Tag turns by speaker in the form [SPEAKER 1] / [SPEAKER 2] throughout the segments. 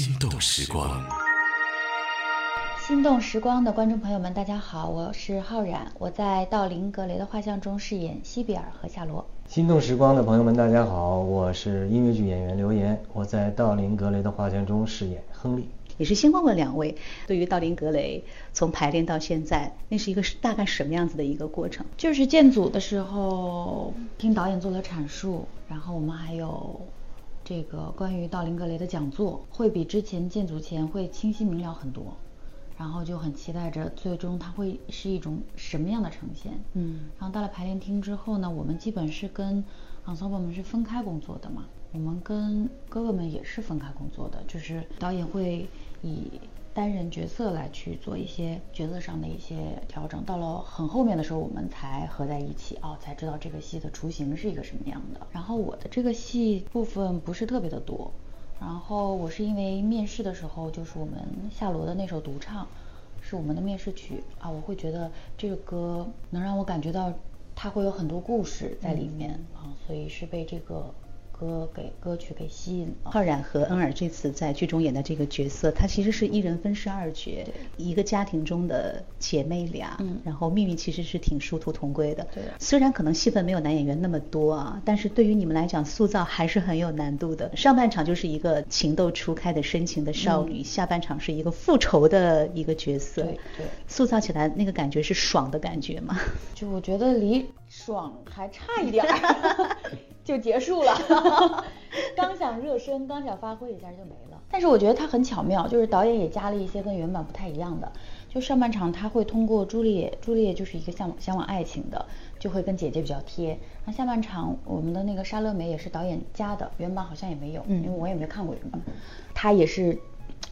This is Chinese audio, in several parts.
[SPEAKER 1] 心动时光。
[SPEAKER 2] 心动时光的观众朋友们，大家好，我是浩然，我在道林格雷的画像中饰演西比尔和夏罗。
[SPEAKER 3] 心动时光的朋友们，大家好，我是音乐剧演员刘岩，我在道林格雷的画像中饰演亨利。
[SPEAKER 4] 也是先问问两位，对于道林格雷从排练到现在，那是一个大概什么样子的一个过程？
[SPEAKER 2] 就是建组的时候听导演做了阐述，然后我们还有这个关于道林格雷的讲座，会比之前建组前会清晰明了很多，然后就很期待着最终它会是一种什么样的呈现。
[SPEAKER 4] 嗯，
[SPEAKER 2] 然后到了排练厅之后呢，我们基本是跟 ensemble 们是分开工作的嘛，我们跟哥哥们也是分开工作的，就是导演会以单人角色来去做一些角色上的一些调整，到了很后面的时候，我们才合在一起哦，才知道这个戏的雏形是一个什么样的。然后我的这个戏部分不是特别的多，然后我是因为面试的时候，就是我们夏罗的那首独唱是我们的面试曲啊，我会觉得这个歌能让我感觉到它会有很多故事在里面啊，所以是被这个。歌给歌曲给吸引了。
[SPEAKER 4] 浩然和恩尔这次在剧中演的这个角色，他其实是一人分饰二角，一个家庭中的姐妹俩，
[SPEAKER 2] 嗯
[SPEAKER 4] 然后命运其实是挺殊途同归的。
[SPEAKER 2] 对
[SPEAKER 4] 虽然可能戏份没有男演员那么多啊，但是对于你们来讲，塑造还是很有难度的。上半场就是一个情窦初开的深情的少女，下半场是一个复仇的一个角色。
[SPEAKER 2] 对对
[SPEAKER 4] 塑造起来那个感觉是爽的感觉吗？
[SPEAKER 2] 就我觉得离爽还差一点儿，就结束了。刚想热身，刚想发挥一下就没了。但是我觉得它很巧妙，就是导演也加了一些跟原版不太一样的。就上半场他会通过朱丽叶，朱丽叶就是一个向往向往爱情的，就会跟姐姐比较贴。那下半场我们的那个莎乐美也是导演加的，原版好像也没有，
[SPEAKER 4] 嗯
[SPEAKER 2] 因为我也没看过原版。他也是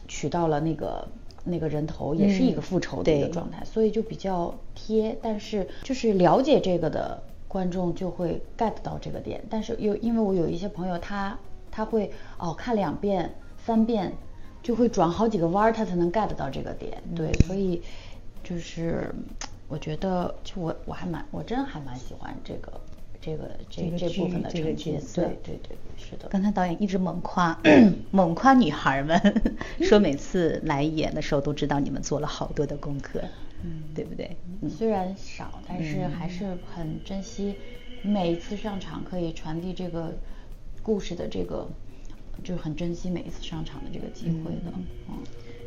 [SPEAKER 2] 取到了那个那个人头，也是一个复仇的一个状态，所以就比较贴。但是就是了解这个的观众就会 get 到这个点，但是又因为我有一些朋友他他会哦看两遍三遍就会转好几个弯儿，他才能 get 到这个点。对，所以就是我觉得就我我还蛮我真还蛮喜欢这个这个这
[SPEAKER 4] 这
[SPEAKER 2] 部分的
[SPEAKER 4] 剧这个角色
[SPEAKER 2] 对对。对，是的。
[SPEAKER 4] 刚才导演一直猛夸 猛夸女孩们，说每次来演的时候都知道你们做了好多的功课，嗯，对不对？嗯
[SPEAKER 2] 虽然少，但是还是很珍惜每一次上场可以传递这个故事的这个，就是很珍惜每一次上场的这个机会的。嗯，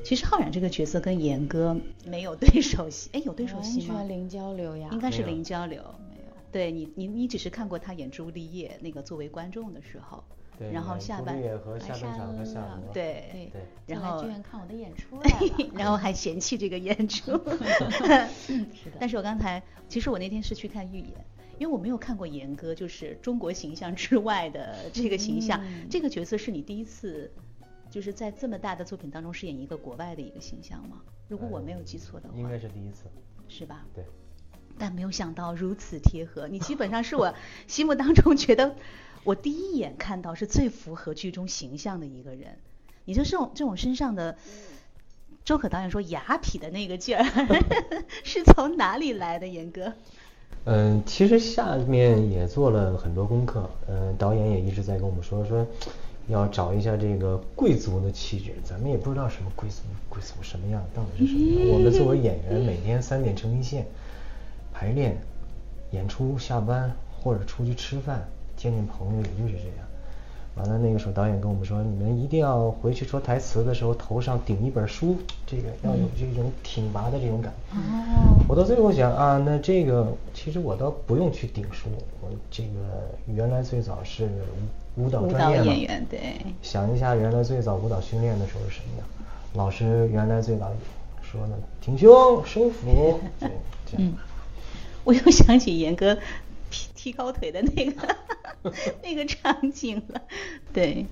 [SPEAKER 4] 其实浩然这个角色跟严哥没有对手戏，哎，有对手戏吗？
[SPEAKER 2] 完全零交流呀。
[SPEAKER 4] 应该是零交流。
[SPEAKER 2] 没有
[SPEAKER 4] 对你，你你只是看过他演朱丽叶那个作为观众的时候，
[SPEAKER 3] 对
[SPEAKER 4] 然后下半
[SPEAKER 3] 下半场和夏
[SPEAKER 2] 了
[SPEAKER 3] 罗。
[SPEAKER 4] 对
[SPEAKER 2] 对
[SPEAKER 3] 对
[SPEAKER 4] 然后
[SPEAKER 2] 进来剧院看我的演出了
[SPEAKER 4] 然后还嫌弃这个演出。
[SPEAKER 2] 是的
[SPEAKER 4] 但是我刚才，其实我那天是去看预演，因为我没有看过严哥，就是中国形象之外的这个形象。
[SPEAKER 2] 嗯
[SPEAKER 4] 这个角色是你第一次，就是在这么大的作品当中饰演一个国外的一个形象吗？如果我没有记错的话，
[SPEAKER 3] 应该是第一次。
[SPEAKER 4] 是吧？
[SPEAKER 3] 对。
[SPEAKER 4] 但没有想到如此贴合，你基本上是我心目当中觉得我第一眼看到是最符合剧中形象的一个人。也就这种这种身上的，周可导演说雅痞的那个劲儿，是从哪里来的？严哥？
[SPEAKER 3] 嗯，其实下面也做了很多功课，嗯，导演也一直在跟我们说说，要找一下这个贵族的气质，咱们也不知道什么贵族，贵族什么样，到底是什么样。我们作为演员，每天三点成一线，排练、演出、下班或者出去吃饭、见见朋友，也就是这样。完了，那个时候导演跟我们说，你们一定要回去说台词的时候头上顶一本书，这个要有这种挺拔的这种感觉。
[SPEAKER 2] 哦。
[SPEAKER 3] 我到最后想啊，那这个其实我倒不用去顶书，我这个原来最早是舞舞蹈专业嘛。
[SPEAKER 4] 演员对。
[SPEAKER 3] 想一下原来最早舞蹈训练的时候是什么样，老师原来最早说的，挺胸收腹，对 这。样。
[SPEAKER 4] 嗯，我又想起严哥踢踢高腿的那个 那个场景了。对，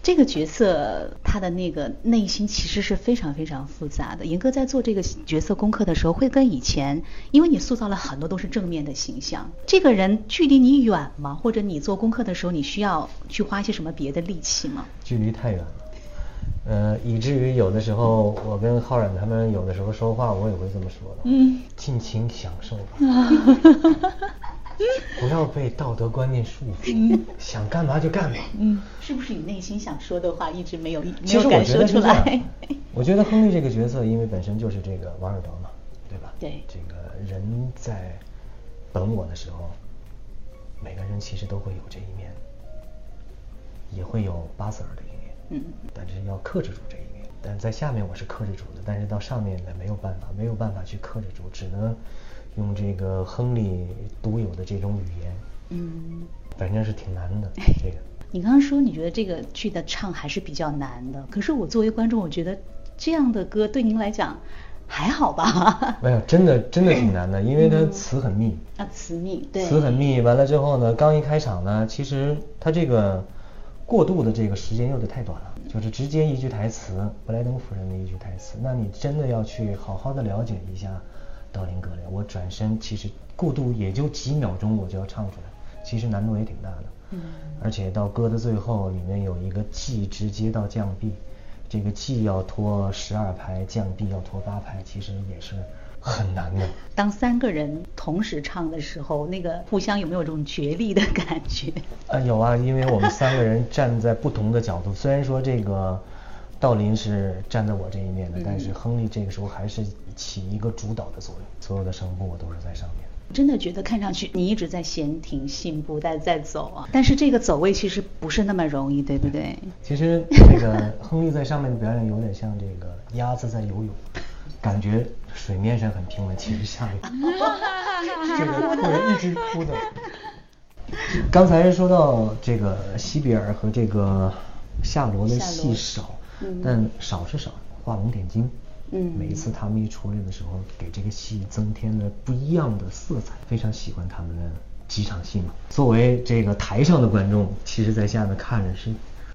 [SPEAKER 4] 这个角色他的那个内心其实是非常非常复杂的。严哥在做这个角色功课的时候，会跟以前，因为你塑造了很多都是正面的形象，这个人距离你远吗？或者你做功课的时候，你需要去花一些什么别的力气吗？
[SPEAKER 3] 距离太远了，呃，以至于有的时候我跟浩然他们有的时候说话，我也会这么说的，
[SPEAKER 4] 嗯，
[SPEAKER 3] 尽情享受吧。不要被道德观念束缚，想干嘛就干嘛。
[SPEAKER 4] 嗯，是不是你内心想说的话一直没有没有敢说出来？
[SPEAKER 3] 我觉得亨利这个角色，因为本身就是这个王尔德嘛，对吧？
[SPEAKER 4] 对
[SPEAKER 3] 这个人在本我的时候，每个人其实都会有这一面，也会有巴塞尔的一面。
[SPEAKER 4] 嗯
[SPEAKER 3] 但是要克制住这一面。但在下面我是克制住的，但是到上面呢没有办法，没有办法去克制住，只能用这个亨利独有的这种语言，
[SPEAKER 4] 嗯。
[SPEAKER 3] 反正是挺难的。这个
[SPEAKER 4] 你刚刚说你觉得这个剧的唱还是比较难的，可是我作为观众，我觉得这样的歌对您来讲还好吧？
[SPEAKER 3] 没有，真的真的挺难的，因为它词很密。
[SPEAKER 4] 啊，词密，对，
[SPEAKER 3] 词很密，完了之后呢，刚一开场呢，其实它这个过渡的这个时间用的太短了，就是直接一句台词，布莱登夫人的一句台词，那你真的要去好好的了解一下道林格雷。我转身其实过渡也就几秒钟我就要唱出来，其实难度也挺大的。
[SPEAKER 4] 嗯
[SPEAKER 3] 而且到歌的最后，里面有一个 G 直接到降 B，这个 G 要拖十二拍，降 B 要拖八拍，其实也是很难的。
[SPEAKER 4] 当三个人同时唱的时候，那个互相有没有这种角力的感觉？
[SPEAKER 3] 啊，有啊，因为我们三个人站在不同的角度，虽然说这个道林是站在我这一面的，但是亨利这个时候还是起一个主导的作用，所有的声部我都是在上面。
[SPEAKER 4] 真的觉得看上去你一直在闲庭信步在在走啊，但是这个走位其实不是那么容易，对不对？
[SPEAKER 3] 其实这个亨利在上面的表演有点像这个鸭子在游泳，感觉水面上很平稳，其实下面 这个会一直哭的。刚才说到这个西比尔和这个夏罗的戏少，但少是少，画龙点睛。
[SPEAKER 4] 嗯
[SPEAKER 3] 每一次他们一出来的时候，给这个戏增添了不一样的色彩，非常喜欢他们的几场戏嘛。作为这个台上的观众，其实在下面看着是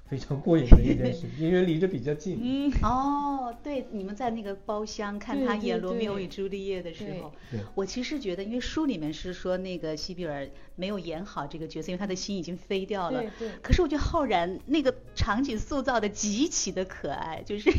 [SPEAKER 3] 非常过瘾的一件事，因为离着比较近。
[SPEAKER 4] 嗯，哦，对，你们在那个包厢看他演罗密欧与朱丽叶的时候我其实觉得，因为书里面是说那个西比尔没有演好这个角色，因为他的心已经飞掉了。
[SPEAKER 2] 对对
[SPEAKER 4] 可是我觉得浩然那个场景塑造的极其的可爱，就是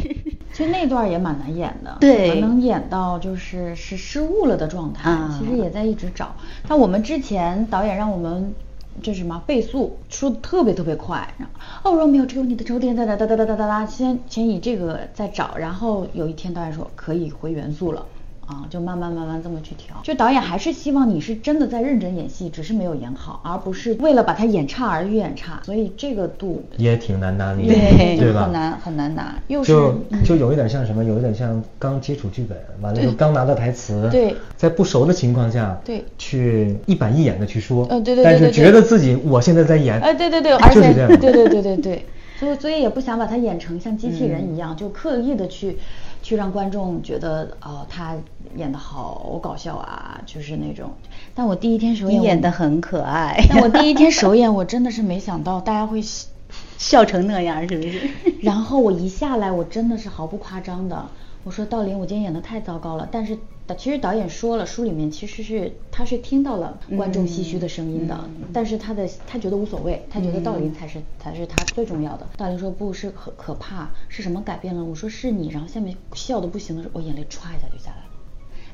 [SPEAKER 2] 其实那段也蛮难演的，
[SPEAKER 4] 对
[SPEAKER 2] 能演到就是是失误了的状态，
[SPEAKER 4] 啊
[SPEAKER 2] 其实也在一直找。但我们之前导演让我们这什么倍速说的特别特别快，然后哦，若没有只有你的周天哒哒哒哒哒哒哒哒，先先以这个再找，然后有一天导演说可以回元素了。啊，就慢慢慢慢这么去调。就导演还是希望你是真的在认真演戏，只是没有演好，而不是为了把它演差而演差。所以这个度
[SPEAKER 3] 也挺难拿捏，
[SPEAKER 4] 对
[SPEAKER 3] 对吧？
[SPEAKER 2] 很难很难拿，又是
[SPEAKER 3] 就有一点像什么，有一点像刚接触剧本，完了就刚拿到台词，
[SPEAKER 2] 对
[SPEAKER 3] 在不熟的情况下，
[SPEAKER 2] 对
[SPEAKER 3] 去一板一眼的去说，
[SPEAKER 2] 呃对对对
[SPEAKER 3] 但是觉得自己我现在在演，
[SPEAKER 2] 哎，对对对，而且
[SPEAKER 3] 就是这样，
[SPEAKER 2] 对对对对对，所以所以也不想把它演成像机器人一样，就刻意的去去让观众觉得哦，他演的好搞笑啊，就是那种。但我第一天首
[SPEAKER 4] 你
[SPEAKER 2] 演，
[SPEAKER 4] 演的很可爱。
[SPEAKER 2] 但我第一天首演，我真的是没想到大家会喜。
[SPEAKER 4] 笑成那样，是不是？
[SPEAKER 2] 然后我一下来，我真的是毫不夸张的，我说道林，我今天演的太糟糕了。但是导其实导演说了，书里面其实是他是听到了观众唏嘘的声音的，但是他的他觉得无所谓，他觉得道林才是、才是他最重要的。道林说不是可可怕，是什么改变了？我说是你，然后下面笑的不行的时候，我眼泪歘一下就下来了。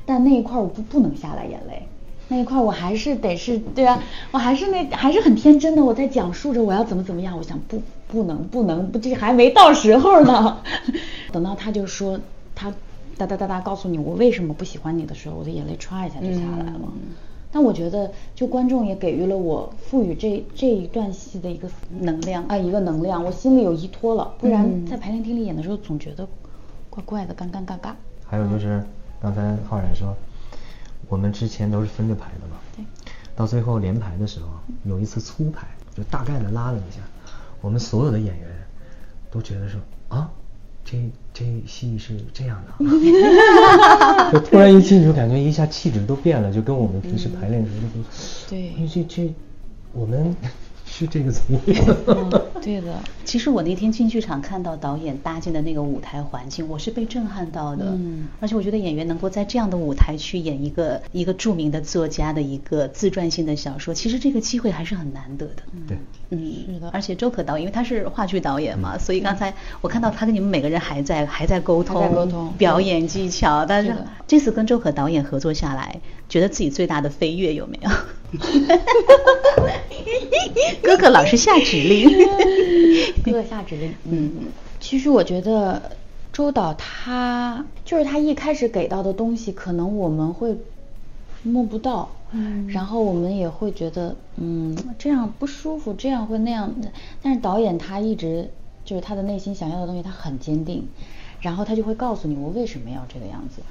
[SPEAKER 2] 但那一块儿我不不能下来眼泪，那一块儿我还是得是对啊，我还是那还是很天真的，我在讲述着我要怎么怎么样，我想不不能不能不这还没到时候呢，等到他就说他哒哒哒哒告诉你我为什么不喜欢你的时候，我的眼泪唰一下就下来了。
[SPEAKER 4] 嗯
[SPEAKER 2] 但我觉得，就观众也给予了我赋予这这一段戏的一个
[SPEAKER 4] 能量
[SPEAKER 2] 啊，一个能量，我心里有依托了。不然
[SPEAKER 4] 嗯
[SPEAKER 2] 在排练厅里演的时候，总觉得怪怪的，尴尴尬尬。
[SPEAKER 3] 还有就是刚才浩然说，我们之前都是分着排的嘛，
[SPEAKER 2] 对，
[SPEAKER 3] 到最后连排的时候，有一次粗排，就大概的拉了一下，我们所有的演员都觉得说啊，这这戏是这样的啊，就突然一进去，感觉一下气质都变了，就跟我们平时排练时候就，
[SPEAKER 2] 对。
[SPEAKER 3] 哎这这我们是这个组，
[SPEAKER 2] 嗯，对的。
[SPEAKER 4] 其实我那天进剧场看到导演搭建的那个舞台环境，我是被震撼到的。
[SPEAKER 2] 嗯
[SPEAKER 4] 而且我觉得演员能够在这样的舞台去演一个一个著名的作家的一个自传性的小说，其实这个机会还是很难得的。
[SPEAKER 3] 对，
[SPEAKER 4] 嗯，
[SPEAKER 2] 是的
[SPEAKER 4] 而且周可导演，因为他是话剧导演嘛，所以刚才我看到他跟你们每个人还在还在沟通，
[SPEAKER 2] 沟通
[SPEAKER 4] 表演技巧。但是这次跟周可导演合作下来，觉得自己最大的飞跃有没有？哥哥老是下指令，
[SPEAKER 2] 哥哥下指令。嗯，其实我觉得周导他就是他一开始给到的东西，可能我们会摸不到，嗯，然后我们也会觉得，嗯，这样不舒服，这样会那样的。但是导演他一直就是他的内心想要的东西，他很坚定，然后他就会告诉你我为什么要这个样子。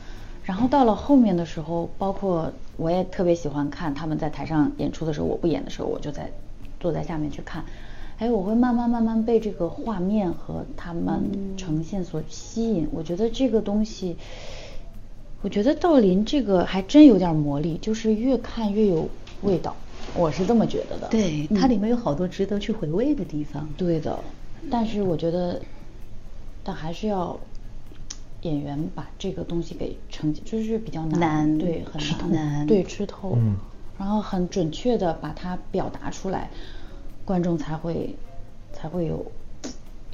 [SPEAKER 2] 然后到了后面的时候，包括我也特别喜欢看他们在台上演出的时候，我不演的时候，我就在坐在下面去看。哎，我会慢慢慢慢被这个画面和他们呈现所吸引。我觉得这个东西，我觉得道林这个还真有点魔力，就是越看越有味道。我是这么觉得的。
[SPEAKER 4] 对，它里面有好多值得去回味的地方。
[SPEAKER 2] 对的，但是我觉得，但还是要。演员把这个东西给呈现，就是比较难，对，很难，对，吃透，嗯，然后很准确的把它表达出来，观众才会才会有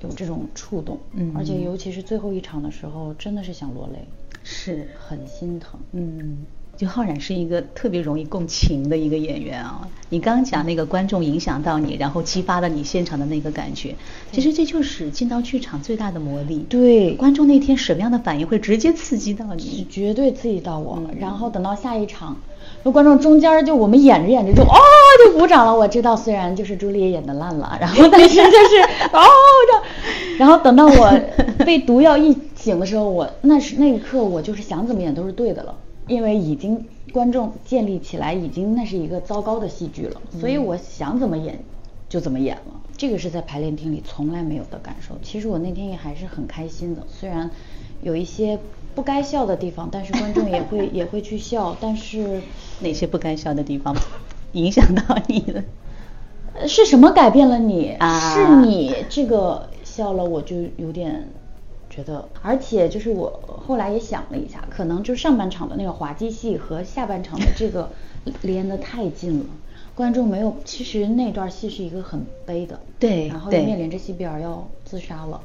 [SPEAKER 2] 有这种触动，嗯，而且尤其是最后一场的时候，真的是想落泪，
[SPEAKER 4] 是。
[SPEAKER 2] 很心疼，
[SPEAKER 4] 嗯。就浩然是一个特别容易共情的一个演员啊！你刚刚讲那个观众影响到你，然后激发了你现场的那个感觉，其实这就是进到剧场最大的魔力。
[SPEAKER 2] 对，
[SPEAKER 4] 观众那天什么样的反应会直接刺激到你？
[SPEAKER 2] 绝对刺激到我。然后等到下一场，那观众中间就我们演着演着就哦就鼓掌了。我知道虽然就是朱丽叶演的烂了，然后但是就是 哦这，然后等到我被毒药一醒的时候，我那是那一刻我就是想怎么演都是对的了。因为已经观众建立起来，已经那是一个糟糕的戏剧了，所以我想怎么演就怎么演了。这个是在排练厅里从来没有的感受。其实我那天也还是很开心的，虽然有一些不该笑的地方，但是观众也会 也会去笑。但是
[SPEAKER 4] 哪些不该笑的地方 影响到你了？
[SPEAKER 2] 是什么改变了你？是你这个笑了，我就有点。觉得，而且就是我后来也想了一下，可能就上半场的那个滑稽戏和下半场的这个 连得太近了，观众没有。其实那段戏是一个很悲的，
[SPEAKER 4] 对，
[SPEAKER 2] 然后面临着西比尔要自杀了，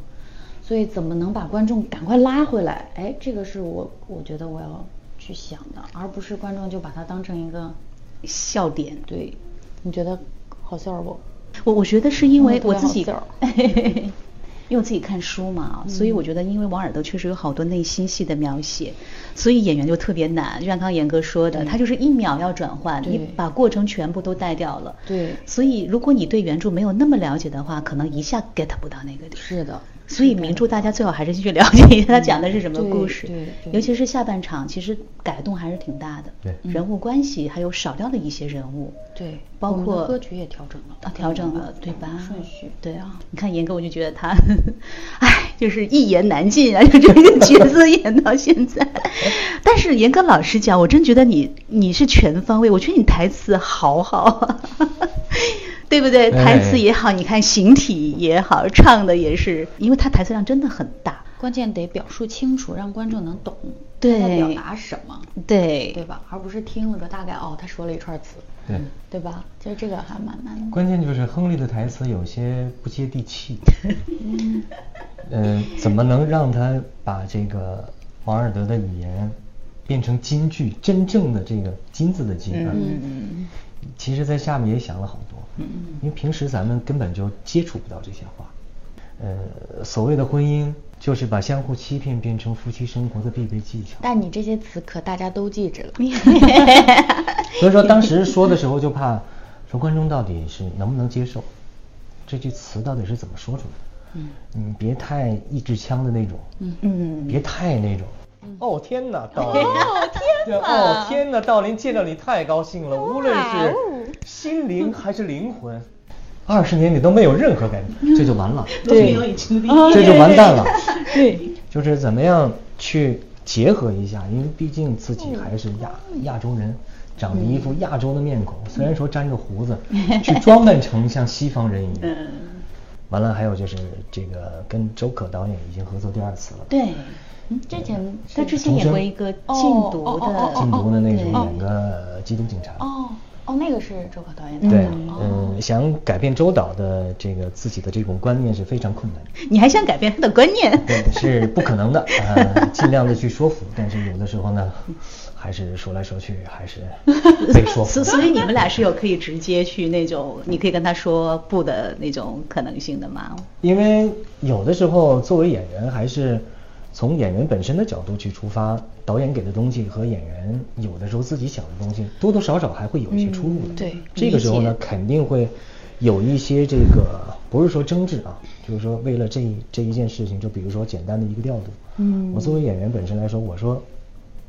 [SPEAKER 2] 所以怎么能把观众赶快拉回来？哎，这个是我我觉得我要去想的，而不是观众就把它当成一个
[SPEAKER 4] 笑点。
[SPEAKER 2] 对，你觉得好笑不？
[SPEAKER 4] 我我觉得是因为我自己。因为我自己看书嘛，所以我觉得，因为王尔德确实有好多内心戏的描写，所以演员就特别难。就像刚刚严哥说的，他就是一秒要转换，你把过程全部都带掉了。
[SPEAKER 2] 对。
[SPEAKER 4] 所以，如果你对原著没有那么了解的话，可能一下 get 不到那个点。
[SPEAKER 2] 是的。
[SPEAKER 4] 所以名著大家最好还是去了解一下他讲的是什么故事，尤其是下半场，其实改动还是挺大的。
[SPEAKER 3] 对，
[SPEAKER 4] 人物关系还有少掉的一些人物。
[SPEAKER 2] 对，
[SPEAKER 4] 包括
[SPEAKER 2] 歌曲也调整了。啊，
[SPEAKER 4] 调整了，对吧？
[SPEAKER 2] 顺序。
[SPEAKER 4] 对啊，你看严哥，我就觉得他，哎，就是一言难尽啊，就这个角色演到现在。但是严哥老实讲，我真觉得你你是全方位，我觉得你台词好好。对不对？台词也好，你看形体也好，唱的也是，因为他台词量真的很大，
[SPEAKER 2] 关键得表述清楚，让观众能懂
[SPEAKER 4] 他
[SPEAKER 2] 在表达什么，
[SPEAKER 4] 对
[SPEAKER 2] 对吧？而不是听了个大概，哦，他说了一串词，
[SPEAKER 3] 对
[SPEAKER 2] 对吧？其实这个还蛮难的。
[SPEAKER 3] 关键就是亨利的台词有些不接地气，嗯，怎么能让他把这个王尔德的语言变成金句，真正的这个金字的金啊？嗯嗯。其实，在下面也想了好多，嗯嗯，因为平时咱们根本就接触不到这些话，呃，所谓的婚姻就是把相互欺骗变成夫妻生活的必备技巧。
[SPEAKER 2] 但你这些词可大家都记着了，
[SPEAKER 3] 所以说当时说的时候就怕，说观众到底是能不能接受，这句词到底是怎么说出来的？嗯，你别太一支枪的那种，嗯嗯，别太那种。哦天哪，道林！
[SPEAKER 2] 哦天哪！
[SPEAKER 3] 哦天哪，道林见到你太高兴了，无论是心灵还是灵魂，二十年你都没有任何改变，这就完了，
[SPEAKER 4] 对，
[SPEAKER 3] 这就完蛋了。
[SPEAKER 2] 对，
[SPEAKER 3] 就是怎么样去结合一下，因为毕竟自己还是亚亚洲人，长着一副亚洲的面孔，虽然说粘着胡子，去装扮成像西方人一样。完了，还有就是这个跟周可导演已经合作第二次了。
[SPEAKER 4] 对。嗯，之前他之前演过一个禁毒的，
[SPEAKER 3] 禁毒的那种，演个缉毒警察。
[SPEAKER 2] 哦，哦，那个是周可导演的。
[SPEAKER 3] 对，
[SPEAKER 2] 哦
[SPEAKER 3] 嗯，想改变周导的这个自己的这种观念是非常困难的。
[SPEAKER 4] 你还想改变他的观念？
[SPEAKER 3] 对，是不可能的，呃，尽量的去说服，但是有的时候呢，还是说来说去还是被说服
[SPEAKER 4] 所。所以你们俩是有可以直接去那种，你可以跟他说不的那种可能性的吗？
[SPEAKER 3] 因为有的时候作为演员，还是从演员本身的角度去出发，导演给的东西和演员有的时候自己想的东西，多多少少还会有一些出入的。
[SPEAKER 2] 嗯对
[SPEAKER 3] 这个时候呢肯定会有一些这个不是说争执啊，就是说为了这一这一件事情，就比如说简单的一个调度，
[SPEAKER 4] 嗯
[SPEAKER 3] 我作为演员本身来说，我说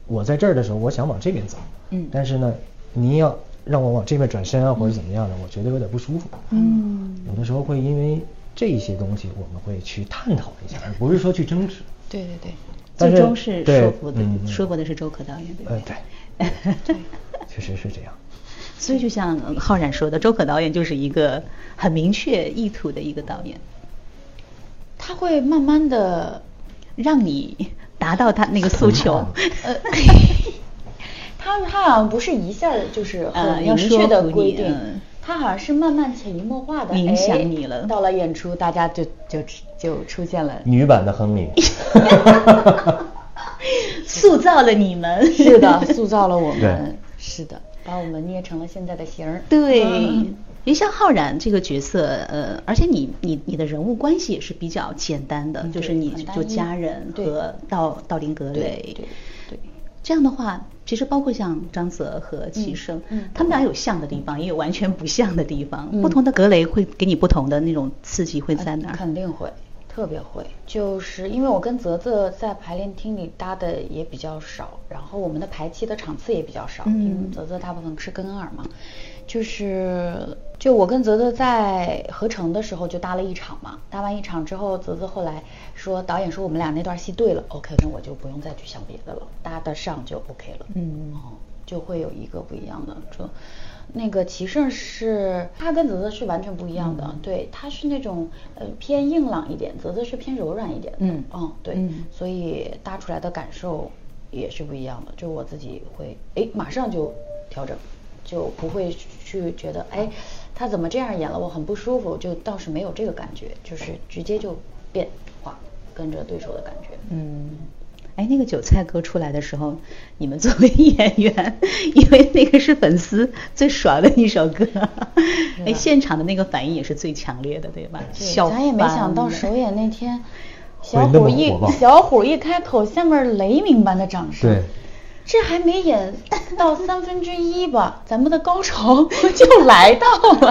[SPEAKER 3] 我在这儿的时候，我想往这边走，
[SPEAKER 4] 嗯
[SPEAKER 3] 但是呢，您要让我往这边转身啊，或者怎么样的，我觉得有点不舒服。
[SPEAKER 4] 嗯
[SPEAKER 3] 有的时候会因为这些东西，我们会去探讨一下，而不是说去争执。
[SPEAKER 2] 对对对，
[SPEAKER 3] 但
[SPEAKER 4] 最终是说服的，说服的是周可导演，对不
[SPEAKER 3] 呃，
[SPEAKER 4] 对？
[SPEAKER 3] 对，确实是这样。
[SPEAKER 4] 所以就像呃浩然说的，周可导演就是一个很明确意图的一个导演，
[SPEAKER 2] 他会慢慢的，
[SPEAKER 4] 让你达到他那个诉求。
[SPEAKER 2] 呃，他他好像不是一下儿就是
[SPEAKER 4] 呃要
[SPEAKER 2] 很明确的规定他好像是慢慢潜移默化的
[SPEAKER 4] 影响你了
[SPEAKER 2] 到了演出，大家就就就出现了。
[SPEAKER 3] 女版的亨利。
[SPEAKER 4] 塑造了你们。
[SPEAKER 2] 是的，塑造了我
[SPEAKER 3] 对
[SPEAKER 2] 们，是的，把我们捏成了现在的形儿。
[SPEAKER 4] 对，
[SPEAKER 2] 嗯
[SPEAKER 4] 因为像浩然这个角色，呃，而且你你你的人物关系也是比较简单的，
[SPEAKER 2] 嗯
[SPEAKER 4] 就是你就家人和道道林格
[SPEAKER 2] 对
[SPEAKER 4] 雷。
[SPEAKER 2] 对对，
[SPEAKER 4] 这样的话，其实包括像张泽和齐生，
[SPEAKER 2] 嗯嗯。
[SPEAKER 4] 他们俩有像的地方，也有完全不像的地方。
[SPEAKER 2] 嗯。
[SPEAKER 4] 不同的格雷会给你不同的那种刺激，会在哪
[SPEAKER 2] 肯定会，特别会。就是因为我跟泽泽在排练厅里搭的也比较少，然后我们的排期的场次也比较少，
[SPEAKER 4] 嗯
[SPEAKER 2] 因为泽泽大部分是跟二嘛。就是就我跟泽泽在合成的时候就搭了一场嘛，搭完一场之后，泽泽后来说导演说我们俩那段戏对了，OK，那我就不用再去想别的了，搭得上就 OK 了。
[SPEAKER 4] 嗯
[SPEAKER 2] 哦，就会有一个不一样的。就那个齐胜是他跟泽泽是完全不一样的，
[SPEAKER 4] 嗯
[SPEAKER 2] 对，他是那种呃偏硬朗一点，泽泽是偏柔软一点的。
[SPEAKER 4] 嗯
[SPEAKER 2] 嗯，对，
[SPEAKER 4] 嗯
[SPEAKER 2] 所以搭出来的感受也是不一样的。就我自己会，哎，马上就调整，就不会去觉得，哎，他怎么这样演了，我很不舒服，就倒是没有这个感觉，就是直接就变化，跟着对手的感觉。
[SPEAKER 4] 嗯，哎，那个韭菜哥出来的时候，你们作为 演员，因为那个是粉丝最爽的一首歌，哎，现场的那个反应也是最强烈的，对吧？
[SPEAKER 2] 对
[SPEAKER 4] 笑
[SPEAKER 2] 咱也没想到首演那天，小虎一小虎一开口，下面雷鸣般的掌声。
[SPEAKER 3] 对，
[SPEAKER 2] 这还没演到三分之一吧，咱们的高潮 就来到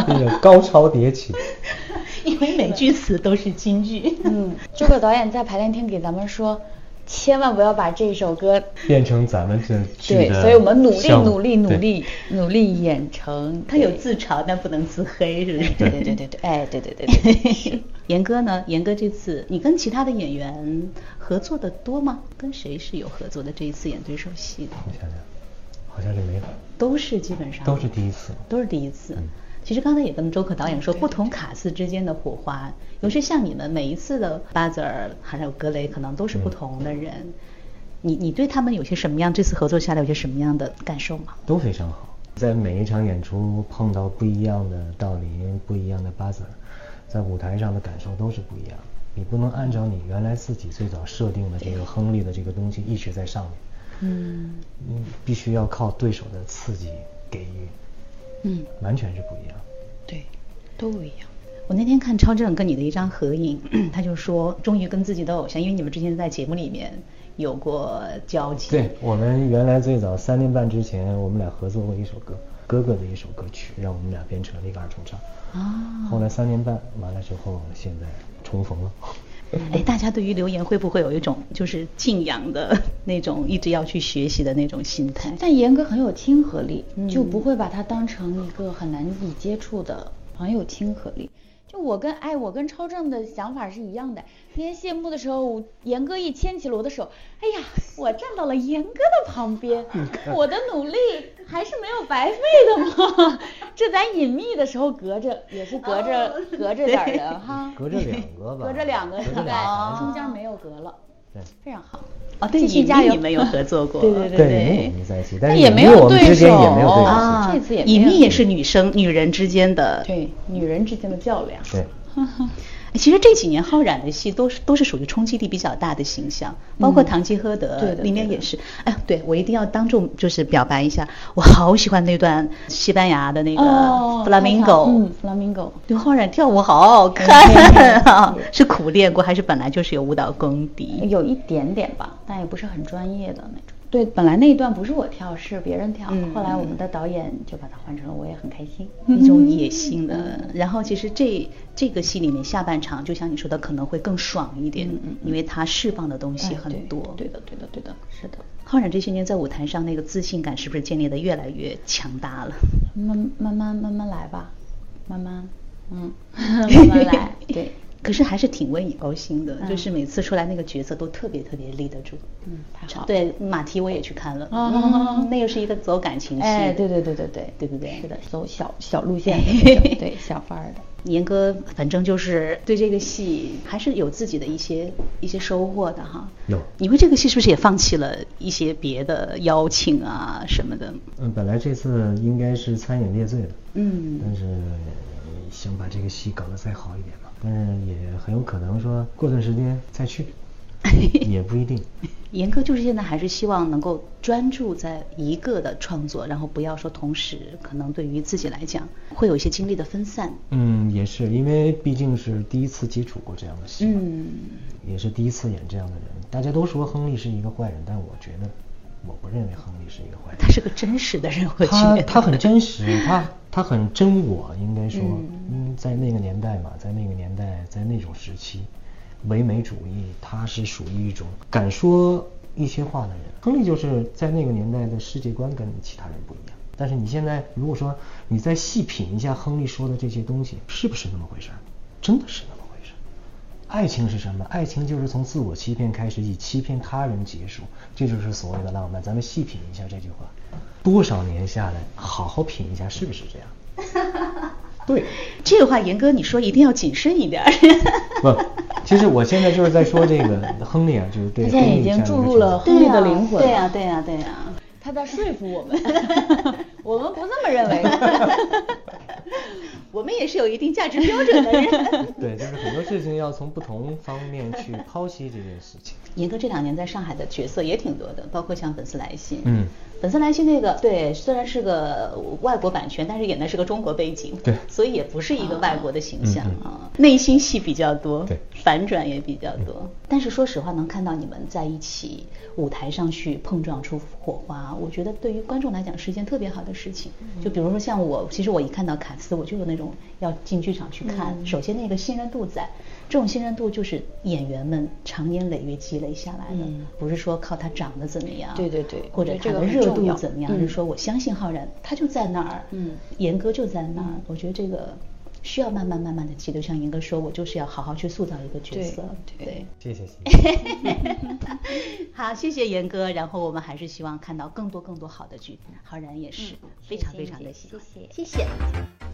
[SPEAKER 3] 那
[SPEAKER 2] 了。
[SPEAKER 3] 个高潮迭起。
[SPEAKER 4] 因为每句词都是金句。
[SPEAKER 2] 嗯，诸葛导演在排练厅给咱们说，千万不要把这首歌
[SPEAKER 3] 变成咱们这剧
[SPEAKER 2] 对，所以我们努力努力努力努力演成。
[SPEAKER 4] 他有自嘲，但不能自黑，是不是？
[SPEAKER 2] 对对对对对，哎，对对对对
[SPEAKER 4] 严哥呢？严哥这次你跟其他的演员合作的多吗？跟谁是有合作的？这一次演对手戏的，
[SPEAKER 3] 我想想，好像是没有，
[SPEAKER 4] 都是基本上
[SPEAKER 3] 都是第一次。
[SPEAKER 4] 都是第一次。
[SPEAKER 3] 嗯
[SPEAKER 4] 其实刚才也跟周可导演说，不同卡司之间的火花，尤其像你们每一次的巴泽尔还有格雷，可能都是不同的人。你你对他们有些什么样？这次合作下来有些什么样的感受吗？
[SPEAKER 3] 都非常好。在每一场演出碰到不一样的道林、不一样的巴泽尔，在舞台上的感受都是不一样。你不能按照你原来自己最早设定的这个亨利的这个东西一直在上面，
[SPEAKER 4] 嗯
[SPEAKER 3] 你必须要靠对手的刺激给予，
[SPEAKER 2] 嗯，
[SPEAKER 3] 完全是不一样。
[SPEAKER 2] 对，都不一样。
[SPEAKER 4] 我那天看超正跟你的一张合影，他就说终于跟自己的偶像，因为你们之前在节目里面有过交集。
[SPEAKER 3] 对我们原来最早三年半之前，我们俩合作过一首歌，哥哥的一首歌曲，让我们俩变成了一个二重唱。
[SPEAKER 4] 啊
[SPEAKER 3] 后来三年半完了之后，现在重逢了。
[SPEAKER 4] 哎，大家对于留言会不会有一种就是敬仰的那种，一直要去学习的那种心态？
[SPEAKER 2] 但严格很有亲和力，
[SPEAKER 4] 嗯
[SPEAKER 2] 就不会把它当成一个很难以接触的，很有亲和力。就我跟哎，我跟超正的想法是一样的。那天谢幕的时候，严哥一牵起了我的手，哎呀，我站到了严哥的旁边，我的努力还是没有白费的嘛。这咱隐秘的时候隔着，也是隔着、
[SPEAKER 4] 哦
[SPEAKER 2] 隔着点儿人哈，
[SPEAKER 3] 隔着两个 吧
[SPEAKER 2] 隔着两个，对中间没有隔了。
[SPEAKER 3] 对，
[SPEAKER 2] 非常好。
[SPEAKER 4] 哦，对，
[SPEAKER 2] 继续加油！
[SPEAKER 4] 你们有合作过，
[SPEAKER 2] 对对对
[SPEAKER 3] 对，我们在一起，但是
[SPEAKER 2] 也没有对手
[SPEAKER 3] 也没有对手戏。
[SPEAKER 4] 啊，
[SPEAKER 2] 这次也没有
[SPEAKER 4] 隐秘也是女生女人之间的。
[SPEAKER 2] 对，女人之间的较量。
[SPEAKER 3] 对，
[SPEAKER 4] 其实这几年浩然的戏都是都是属于冲击力比较大的形象，包括《堂吉诃德里面也是。哎，对我一定要当众就是表白一下，我好喜欢那段西班牙的那个
[SPEAKER 2] 哦
[SPEAKER 4] flamingo，
[SPEAKER 2] 嗯，flamingo。
[SPEAKER 4] 对，浩然跳舞好好看啊！是苦练过还是本来就是有舞蹈功底？
[SPEAKER 2] 有一点点吧，但也不是很专业的那种。对，本来那一段不是我跳，是别人跳。
[SPEAKER 4] 嗯
[SPEAKER 2] 后来我们的导演就把它换成了，我也很开心。
[SPEAKER 4] 一种野性的。然后其实这这个戏里面下半场，就像你说的，可能会更爽一点，因为它释放的东
[SPEAKER 2] 哎
[SPEAKER 4] 西很
[SPEAKER 2] 对
[SPEAKER 4] 多。
[SPEAKER 2] 对的，对的，对的，是的。
[SPEAKER 4] 浩然这些年在舞台上那个自信感是不是建立的越来越强大了？
[SPEAKER 2] 慢慢慢慢慢来吧，慢慢，嗯，慢慢来。对，
[SPEAKER 4] 可是还是挺为你高兴的，
[SPEAKER 2] 嗯。
[SPEAKER 4] 就是每次出来那个角色都特别特别立得住。
[SPEAKER 2] 嗯，太好了。
[SPEAKER 4] 对，马蹄我也去看了，
[SPEAKER 2] 哦。
[SPEAKER 4] 嗯，那个是一个走感情戏，
[SPEAKER 2] 哎，对对对对对，
[SPEAKER 4] 对。不对？
[SPEAKER 2] 是的，走小小路线。的，对小范儿的。
[SPEAKER 4] 严哥反正就是对这个戏还是有自己的一些一些收获的哈。
[SPEAKER 3] 有。
[SPEAKER 4] 你为这个戏是不是也放弃了一些别的邀请啊什么的？
[SPEAKER 3] 嗯，本来这次应该是参演《列罪》的，
[SPEAKER 4] 嗯。
[SPEAKER 3] 但是想把这个戏搞得再好一点嘛，但是也很有可能说过段时间再去，也不一定。
[SPEAKER 4] 严哥就是现在还是希望能够专注在一个的创作，然后不要说同时可能对于自己来讲会有一些精力的分散。
[SPEAKER 3] 嗯，也是因为毕竟是第一次接触过这样的戏嘛，
[SPEAKER 4] 嗯，
[SPEAKER 3] 也是第一次演这样的人。大家都说亨利是一个坏人，但我觉得我不认为亨利是一个坏人。
[SPEAKER 4] 他是个真实的人，我觉得
[SPEAKER 3] 他他很真实，他他很真我，应该说，在那个年代嘛，在那个年代，在那种时期，唯美主义，他是属于一种敢说一些话的人。亨利就是在那个年代的世界观跟其他人不一样。但是你现在如果说你再细品一下亨利说的这些东西，是不是那么回事儿？真的是。爱情是什么？爱情就是从自我欺骗开始，以欺骗他人结束，这就是所谓的浪漫。咱们细品一下这句话，多少年下来，好好品一下，是不是这样？对，
[SPEAKER 4] 这个话，严哥你说一定要谨慎一点儿。
[SPEAKER 3] 不，其实我现在就是在说这个亨利啊，就是对
[SPEAKER 2] 他现在已经注入了亨利的灵魂
[SPEAKER 4] 对呀、
[SPEAKER 2] 了
[SPEAKER 4] 对呀、对呀、
[SPEAKER 2] 他在说服我们，我们不这么认为。
[SPEAKER 4] 我们也是有一定价值标准的人。
[SPEAKER 3] 对，就是很多事情要从不同方面去 剖析这件事情。
[SPEAKER 4] 严哥这两年在上海的角色也挺多的，包括像《粉丝来信》。
[SPEAKER 3] 嗯，
[SPEAKER 4] 粉丝来信那个对，虽然是个外国版权，但是演的是个中国背景，
[SPEAKER 3] 对
[SPEAKER 4] 所以也不是一个外国的形象啊。内心戏比较多，
[SPEAKER 3] 对
[SPEAKER 4] 反转也比较多。但是说实话，能看到你们在一起舞台上去碰撞出火花，我觉得对于观众来讲是一件特别好的事情。就比如说像我，其实我一看到卡斯，我就有那种要进剧场去看。首先那个信任度在，这种信任度就是演员们长年累月积累下来的，
[SPEAKER 2] 嗯
[SPEAKER 4] 不是说靠他长得怎么样，
[SPEAKER 2] 对对对
[SPEAKER 4] 或者他的热度怎么样，
[SPEAKER 2] 嗯
[SPEAKER 4] 是说我相信浩然，他就在那儿，
[SPEAKER 2] 嗯。
[SPEAKER 4] 严哥就在那儿，我觉得这个需要慢慢慢慢的积累。就像严哥说，我就是要好好去塑造一个角色，
[SPEAKER 2] 对
[SPEAKER 3] 谢谢谢谢。
[SPEAKER 4] 好，谢谢严哥。然后我们还是希望看到更多更多好的剧，浩然也是、非常非常的喜欢，谢谢。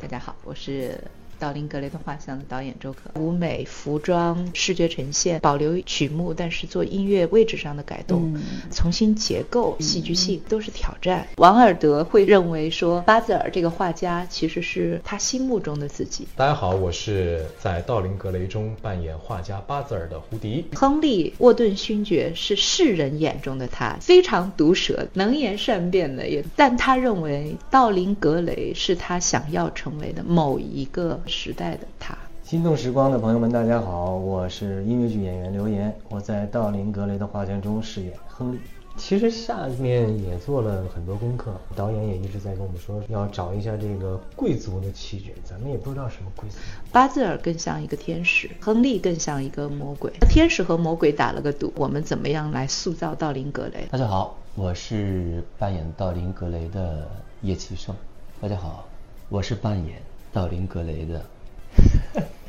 [SPEAKER 1] 大家好，我是道林格雷的画像的导演周可。舞美、服装、视觉呈现保留曲目，但是做音乐位置上的改动，
[SPEAKER 4] 嗯
[SPEAKER 1] 重新结构、戏剧性都是挑战。王尔德会认为说，巴泽尔这个画家其实是他心目中的自己。
[SPEAKER 5] 大家好，我是在《道林格雷》中扮演画家巴泽尔的胡迪。
[SPEAKER 1] 亨利·沃顿勋爵是世人眼中的他，非常毒舌、能言善辩的，也但他认为道林格雷是他想要成为的某一个时代的他。
[SPEAKER 3] 心动时光的朋友们，大家好，我是音乐剧演员刘岩，我在道林格雷的画卷中饰演亨利。其实下面也做了很多功课，导演也一直在跟我们说要找一下这个贵族的气质，咱们也不知道什么贵族。
[SPEAKER 1] 巴兹尔更像一个天使，亨利更像一个魔鬼。天使和魔鬼打了个赌，我们怎么样来塑造道林格雷？
[SPEAKER 6] 大家好，我是扮演道林格雷的叶启胜。大家好，我是扮演道林格雷的。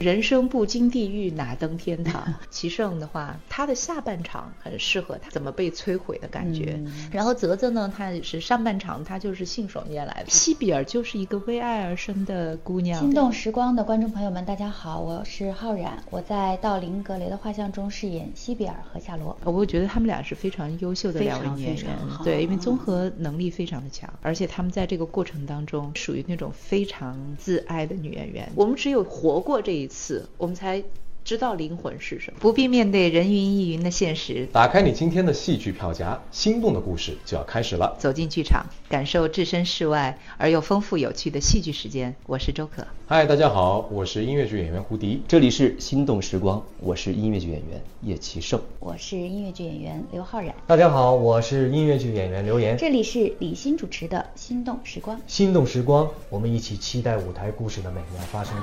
[SPEAKER 1] 人生不经地狱哪登天堂？齐晟的话，他的下半场很适合他怎么被摧毁的感觉。然后泽泽呢，他也是上半场，他就是信手拈来的。西比尔就是一个为爱而生的姑娘。
[SPEAKER 2] 心动时光的观众朋友们，大家好，我是浩然，我在道林格雷的画像中饰演西比尔和夏罗。
[SPEAKER 1] 我觉得他们俩是非常优秀的两位演员，对，因为综合能力非常的强，而且他们在这个过程当中属于那种非常自爱的女演员。我们只有活过这一次，我们才。知道灵魂是什么，不必面对人云亦云的现实。
[SPEAKER 5] 打开你今天的戏剧票夹，心动的故事就要开始了。
[SPEAKER 1] 走进剧场，感受置身事外而又丰富有趣的戏剧时间。我是周可。
[SPEAKER 5] 嗨，大家好，我是音乐剧演员胡迪。
[SPEAKER 6] 这里是心动时光，我是音乐剧演员叶奇胜。
[SPEAKER 2] 我是音乐剧演员刘昊然。
[SPEAKER 3] 大家好，我是音乐剧演员刘岩。
[SPEAKER 2] 这里是李欣主持的心动时光。
[SPEAKER 3] 心动时光，我们一起期待舞台故事的美妙发生。